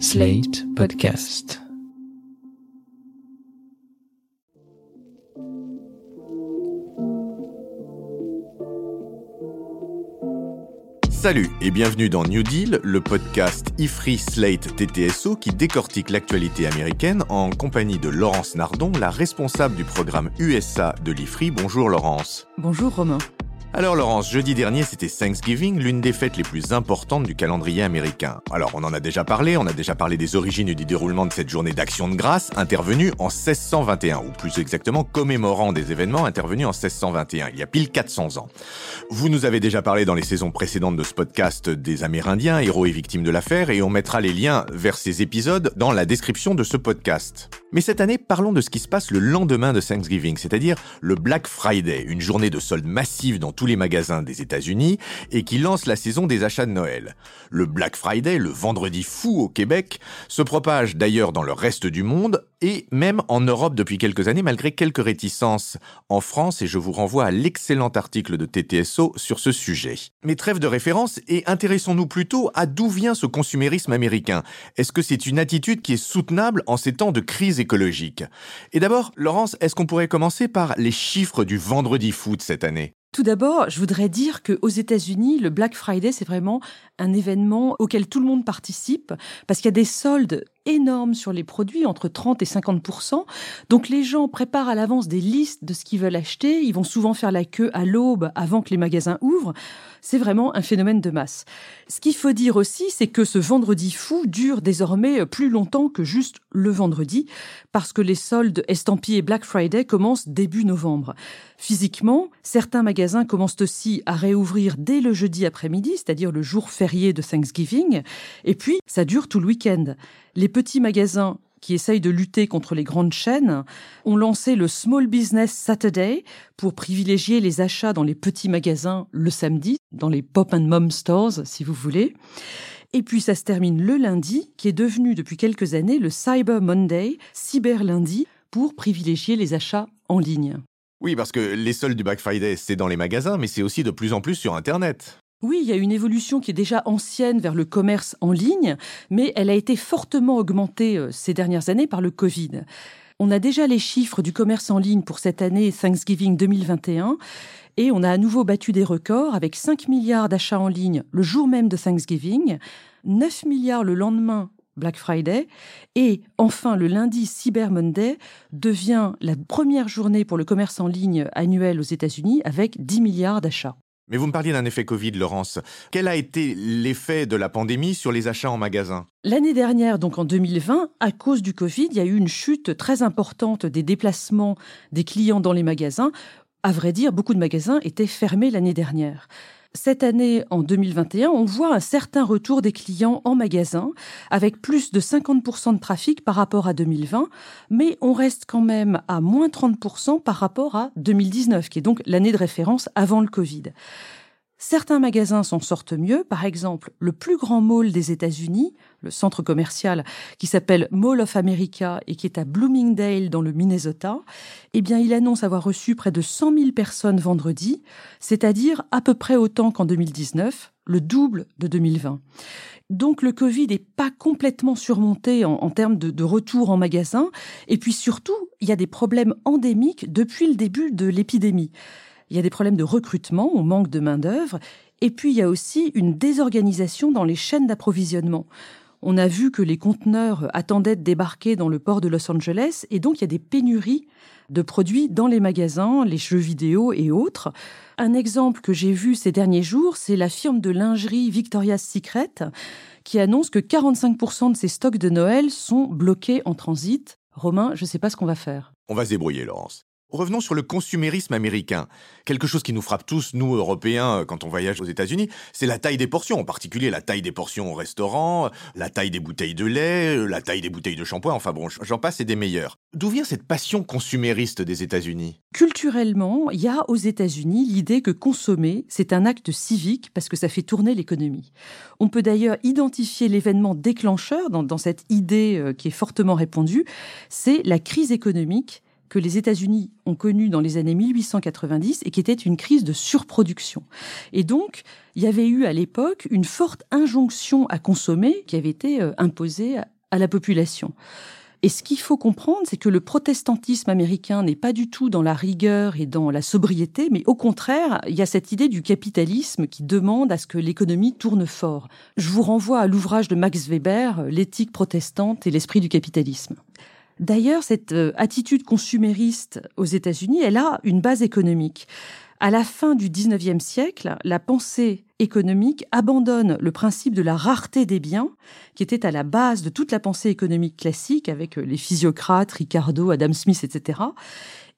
Slate Podcast. Salut et bienvenue dans New Deal, le podcast IFRI Slate TTSO qui décortique l'actualité américaine en compagnie de Laurence Nardon, la responsable du programme USA de l'IFRI. Bonjour Laurence. Bonjour Romain. Alors Laurence, jeudi dernier c'était Thanksgiving, l'une des fêtes les plus importantes du calendrier américain. Alors on en a déjà parlé, on a déjà parlé des origines et du déroulement de cette journée d'action de grâce intervenue en 1621, ou plus exactement commémorant des événements intervenus en 1621, il y a pile 400 ans. Vous nous avez déjà parlé dans les saisons précédentes de ce podcast des Amérindiens, héros et victimes de l'affaire, et on mettra les liens vers ces épisodes dans la description de ce podcast. Mais cette année, parlons de ce qui se passe le lendemain de Thanksgiving, c'est-à-dire le Black Friday, une journée de solde massive dans tous les magasins des États-Unis et qui lance la saison des achats de Noël. Le Black Friday, le vendredi fou au Québec, se propage d'ailleurs dans le reste du monde et même en Europe depuis quelques années malgré quelques réticences en France et je vous renvoie à l'excellent article de TTSO sur ce sujet. Mais trêve de référence et intéressons-nous plutôt à d'où vient ce consumérisme américain. Est-ce que c'est une attitude qui est soutenable en ces temps de crise écologique? Et d'abord, Laurence, est-ce qu'on pourrait commencer par les chiffres du vendredi foot cette année? Tout d'abord, je voudrais dire qu'aux États-Unis, le Black Friday, c'est vraiment un événement auquel tout le monde participe parce qu'il y a des soldes énormes sur les produits, entre 30 et 50% Donc les gens préparent à l'avance des listes de ce qu'ils veulent acheter. Ils vont souvent faire la queue à l'aube avant que les magasins ouvrent. C'est vraiment un phénomène de masse. Ce qu'il faut dire aussi, c'est que ce vendredi fou dure désormais plus longtemps que juste le vendredi, parce que les soldes estampillés Black Friday commencent début novembre. Physiquement, certains magasins commencent aussi à réouvrir dès le jeudi après-midi, c'est-à-dire le jour férié de Thanksgiving, et puis ça dure tout le week-end. Les petits magasins qui essayent de lutter contre les grandes chaînes, ont lancé le Small Business Saturday pour privilégier les achats dans les petits magasins le samedi, dans les pop and mom stores, si vous voulez. Et puis ça se termine le lundi, qui est devenu depuis quelques années le Cyber Monday, cyber lundi, pour privilégier les achats en ligne. Oui, parce que les soldes du Black Friday, c'est dans les magasins, mais c'est aussi de plus en plus sur Internet. Oui, il y a une évolution qui est déjà ancienne vers le commerce en ligne, mais elle a été fortement augmentée euh, ces dernières années par le Covid. On a déjà les chiffres du commerce en ligne pour cette année Thanksgiving 2021 et on a à nouveau battu des records avec 5 milliards d'achats en ligne le jour même de Thanksgiving, 9 milliards le lendemain Black Friday. Et enfin, le lundi Cyber Monday devient la première journée pour le commerce en ligne annuel aux États-Unis avec 10 milliards d'achats. Mais vous me parliez d'un effet Covid, Laurence. Quel a été l'effet de la pandémie sur les achats en magasin? L'année dernière, donc en 2020, à cause du Covid, il y a eu une chute très importante des déplacements des clients dans les magasins. À vrai dire, beaucoup de magasins étaient fermés l'année dernière cette année, en 2021, on voit un certain retour des clients en magasin, avec plus de 50% de trafic par rapport à 2020, mais on reste quand même à moins 30% par rapport à 2019, qui est donc l'année de référence avant le Covid. Certains magasins s'en sortent mieux. Par exemple, le plus grand mall des États-Unis, le centre commercial qui s'appelle Mall of America et qui est à Bloomingdale dans le Minnesota, eh bien, il annonce avoir reçu près de 100 000 personnes vendredi, c'est-à-dire à peu près autant qu'en 2019, le double de 2020. Donc le Covid n'est pas complètement surmonté en, termes de, de, retour en magasin. Et puis surtout, il y a des problèmes endémiques depuis le début de l'épidémie. Il y a des problèmes de recrutement, on manque de main-d'œuvre, et puis il y a aussi une désorganisation dans les chaînes d'approvisionnement. On a vu que les conteneurs attendaient de débarquer dans le port de Los Angeles, et donc il y a des pénuries de produits dans les magasins, les jeux vidéo et autres. Un exemple que j'ai vu ces derniers jours, c'est la firme de lingerie Victoria's Secret qui annonce que 45% de ses stocks de Noël sont bloqués en transit. Romain, je ne sais pas ce qu'on va faire. On va se débrouiller, Laurence. Revenons sur le consumérisme américain. Quelque chose qui nous frappe tous, nous Européens, quand on voyage aux États-Unis, c'est la taille des portions, en particulier la taille des portions au restaurant, la taille des bouteilles de lait, la taille des bouteilles de shampoing, enfin bon, j'en passe et des meilleurs. D'où vient cette passion consumériste des États-Unis? Culturellement, il y a aux États-Unis l'idée que consommer, c'est un acte civique parce que ça fait tourner l'économie. On peut d'ailleurs identifier l'événement déclencheur dans, dans cette idée euh, qui est fortement répandue, c'est la crise économique que les États-Unis ont connue dans les années 1890 et qui était une crise de surproduction. Et donc, il y avait eu à l'époque une forte injonction à consommer qui avait été euh, imposée à la population. Et ce qu'il faut comprendre, c'est que le protestantisme américain n'est pas du tout dans la rigueur et dans la sobriété, mais au contraire, il y a cette idée du capitalisme qui demande à ce que l'économie tourne fort. Je vous renvoie à l'ouvrage de Max Weber, L'éthique protestante et l'esprit du capitalisme. D'ailleurs, cette euh, attitude consumériste aux États-Unis, elle a une base économique. À la fin du XIXe siècle, la pensée économique abandonne le principe de la rareté des biens, qui était à la base de toute la pensée économique classique, avec les physiocrates, Ricardo, Adam Smith, etc.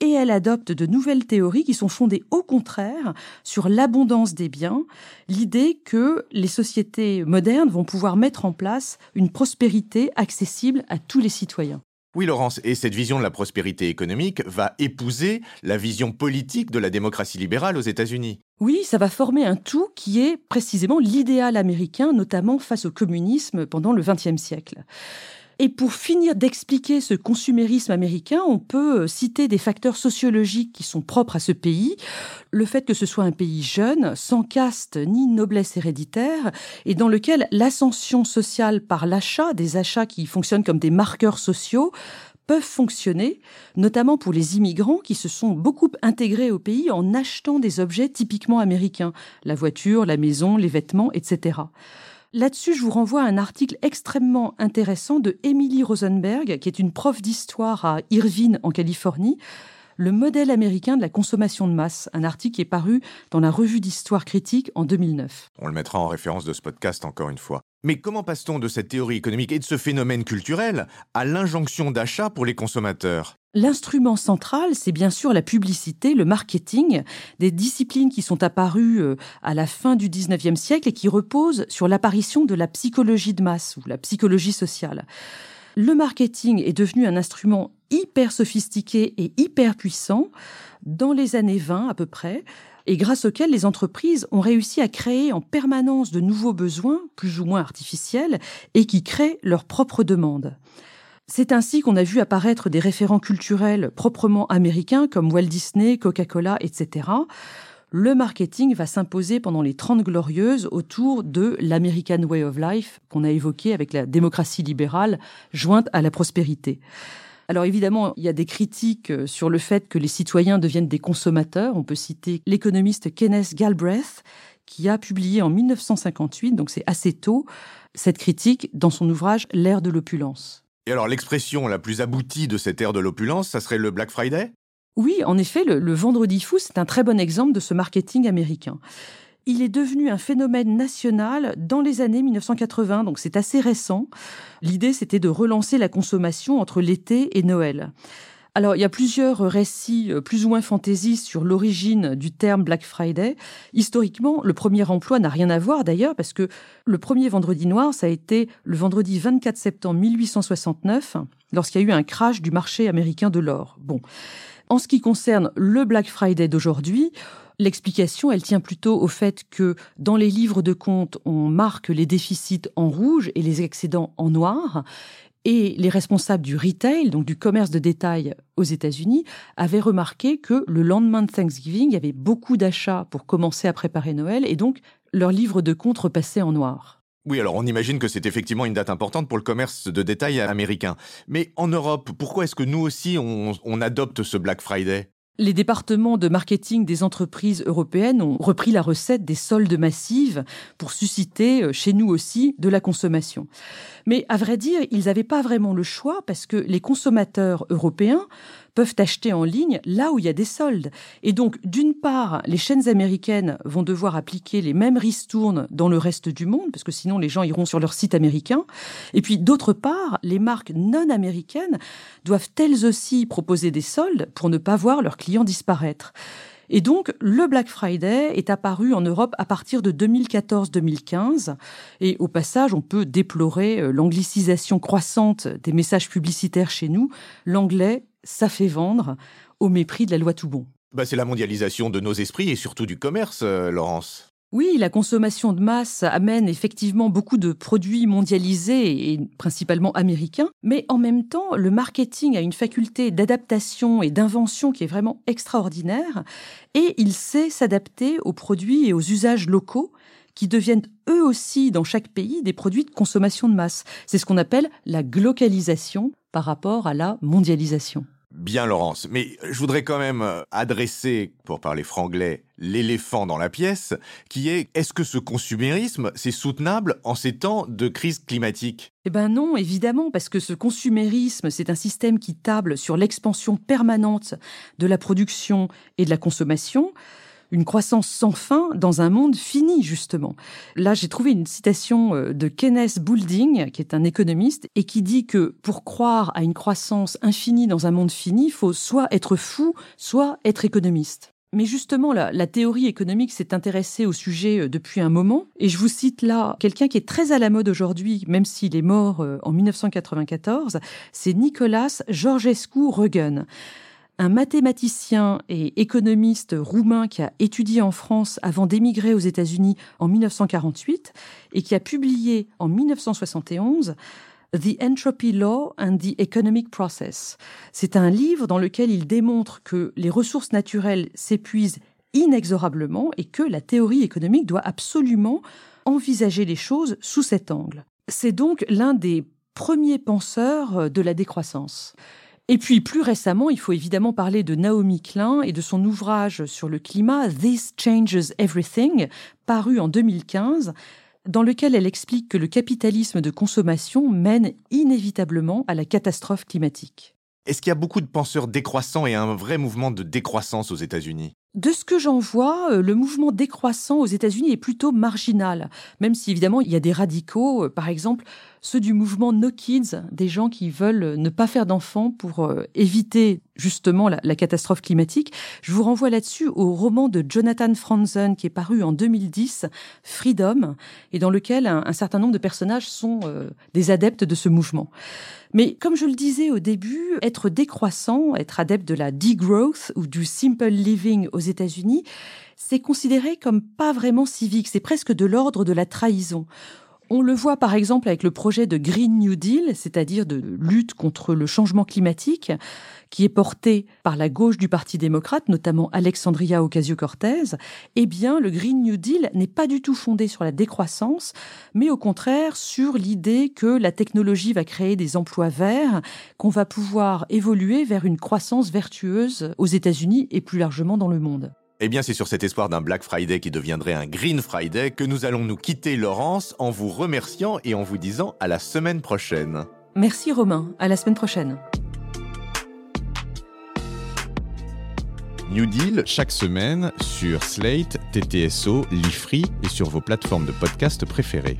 Et elle adopte de nouvelles théories qui sont fondées au contraire sur l'abondance des biens, l'idée que les sociétés modernes vont pouvoir mettre en place une prospérité accessible à tous les citoyens. Oui, Laurence, et cette vision de la prospérité économique va épouser la vision politique de la démocratie libérale aux États-Unis. Oui, ça va former un tout qui est précisément l'idéal américain, notamment face au communisme pendant le XXe siècle. Et pour finir d'expliquer ce consumérisme américain, on peut euh, citer des facteurs sociologiques qui sont propres à ce pays. Le fait que ce soit un pays jeune, sans caste ni noblesse héréditaire, et dans lequel l'ascension sociale par l'achat, des achats qui fonctionnent comme des marqueurs sociaux, peuvent fonctionner, notamment pour les immigrants qui se sont beaucoup intégrés au pays en achetant des objets typiquement américains, la voiture, la maison, les vêtements, etc. Là-dessus, je vous renvoie à un article extrêmement intéressant de Emily Rosenberg, qui est une prof d'histoire à Irvine, en Californie, le modèle américain de la consommation de masse, un article qui est paru dans la revue d'histoire critique en 2009. On le mettra en référence de ce podcast encore une fois. Mais comment passe-t-on de cette théorie économique et de ce phénomène culturel à l'injonction d'achat pour les consommateurs? L'instrument central, c'est bien sûr la publicité, le marketing, des disciplines qui sont apparues euh, à la fin du 19e siècle et qui reposent sur l'apparition de la psychologie de masse ou la psychologie sociale. Le marketing est devenu un instrument hyper sophistiqué et hyper puissant dans les années 20 à peu près, et grâce auquel les entreprises ont réussi à créer en permanence de nouveaux besoins, plus ou moins artificiels, et qui créent leurs propres demandes. C'est ainsi qu'on a vu apparaître des référents culturels proprement américains comme Walt Disney, Coca-Cola, etc. Le marketing va s'imposer pendant les Trente Glorieuses autour de l'American Way of Life qu'on a évoqué avec la démocratie libérale jointe à la prospérité. Alors évidemment, il y a des critiques euh, sur le fait que les citoyens deviennent des consommateurs. On peut citer l'économiste Kenneth Galbraith qui a publié en 1958, donc c'est assez tôt, cette critique dans son ouvrage L'ère de l'opulence. Et alors l'expression la plus aboutie de cette ère de l'opulence, ça serait le Black Friday? Oui, en effet, le, vendredi fou, c'est un très bon exemple de ce marketing américain. Il est devenu un phénomène national dans les années 1980, donc c'est assez récent. L'idée, c'était de relancer la consommation entre l'été et Noël. Alors, il y a plusieurs récits euh, plus ou moins fantaisistes sur l'origine du terme Black Friday. Historiquement, le premier emploi n'a rien à voir d'ailleurs, parce que le premier vendredi noir, ça a été le vendredi 24 septembre 1869, lorsqu'il y a eu un crash du marché américain de l'or. Bon. En ce qui concerne le Black Friday d'aujourd'hui, L'explication, elle tient plutôt au fait que dans les livres de compte, on marque les déficits en rouge et les excédents en noir, et les responsables du retail, donc du commerce de détail aux États-Unis, avaient remarqué que le lendemain de Thanksgiving, il y avait beaucoup d'achats pour commencer à préparer Noël et donc leur livre de compte repassait en noir. Oui, alors on imagine que c'est effectivement une date importante pour le commerce de détail américain. Mais en Europe, pourquoi est-ce que nous aussi on, on adopte ce Black Friday? Les départements de marketing des entreprises européennes ont repris la recette des soldes massives pour susciter euh, chez nous aussi de la consommation. Mais à vrai dire, ils n'avaient pas vraiment le choix parce que les consommateurs européens peuvent acheter en ligne là où il y a des soldes. Et donc, d'une part, les chaînes américaines vont devoir appliquer les mêmes ristournes dans le reste du monde, parce que sinon les gens iront sur leur site américain. Et puis, d'autre part, les marques non américaines doivent elles aussi proposer des soldes pour ne pas voir leurs clients disparaître. Et donc, le Black Friday est apparu en Europe à partir de 2014-2015. Et au passage, on peut déplorer euh, l'anglicisation croissante des messages publicitaires chez nous. L'anglais ça fait vendre au mépris de la loi tout bon. Bah, c'est la mondialisation de nos esprits et surtout du commerce, euh, Laurence. Oui, la consommation de masse amène effectivement beaucoup de produits mondialisés et principalement américains, mais en même temps, le marketing a une faculté d'adaptation et d'invention qui est vraiment extraordinaire, et il sait s'adapter aux produits et aux usages locaux qui deviennent eux aussi dans chaque pays des produits de consommation de masse. C'est ce qu'on appelle la glocalisation par rapport à la mondialisation. Bien, Laurence. Mais je voudrais quand même euh, adresser, pour parler franglais, l'éléphant dans la pièce, qui est est-ce que ce consumérisme, c'est soutenable en ces temps de crise climatique? Eh ben non, évidemment, parce que ce consumérisme, c'est un système qui table sur l'expansion permanente de la production et de la consommation une croissance sans fin dans un monde fini, justement. Là, j'ai trouvé une citation euh, de Kenneth Boulding, qui est un économiste, et qui dit que pour croire à une croissance infinie dans un monde fini, il faut soit être fou, soit être économiste. Mais justement, la, théorie économique s'est intéressée au sujet euh, depuis un moment. Et je vous cite là quelqu'un qui est très à la mode aujourd'hui, même s'il est mort euh, en 1994. C'est Nicolas Georgescu Regen un mathématicien et économiste roumain qui a étudié en France avant d'émigrer aux États-Unis en 1948 et qui a publié en 1971 The Entropy Law and the Economic Process. C'est un livre dans lequel il démontre que les ressources naturelles s'épuisent inexorablement et que la théorie économique doit absolument envisager les choses sous cet angle. C'est donc l'un des premiers penseurs de la décroissance. Et puis plus récemment, il faut évidemment parler de Naomi Klein et de son ouvrage sur le climat This Changes Everything, paru en 2015, dans lequel elle explique que le capitalisme de consommation mène inévitablement à la catastrophe climatique. Est-ce qu'il y a beaucoup de penseurs décroissants et un vrai mouvement de décroissance aux États-Unis? De ce que j'en vois, euh, le mouvement décroissant aux États-Unis est plutôt marginal, même si évidemment il y a des radicaux, euh, par exemple ceux du mouvement No Kids, des gens qui veulent ne pas faire d'enfants pour euh, éviter justement la, catastrophe climatique. Je vous renvoie là-dessus au roman de Jonathan Franzen qui est paru en 2010, Freedom, et dans lequel un, certain nombre de personnages sont des adeptes de ce mouvement. Mais comme je le disais au début, être décroissant, être adepte de la degrowth ou du simple living aux États-Unis, c'est considéré comme pas vraiment civique, c'est presque de l'ordre de la trahison. On le voit par exemple avec le projet de Green New Deal, c'est-à-dire de lutte contre le changement climatique, qui est porté par la gauche du Parti démocrate, notamment Alexandria Ocasio-Cortez. Eh bien, le Green New Deal n'est pas du tout fondé sur la décroissance, mais au contraire sur l'idée que la technologie va créer des emplois verts, qu'on va pouvoir évoluer vers une croissance vertueuse aux États-Unis et plus largement dans le monde. Eh bien, c'est sur cet espoir d'un Black Friday qui deviendrait un Green Friday que nous allons nous quitter, Laurence, en vous remerciant et en vous disant à la semaine prochaine. Merci Romain, à la semaine prochaine. New Deal chaque semaine sur Slate, TTSO, Lifree et sur vos plateformes de podcast préférées.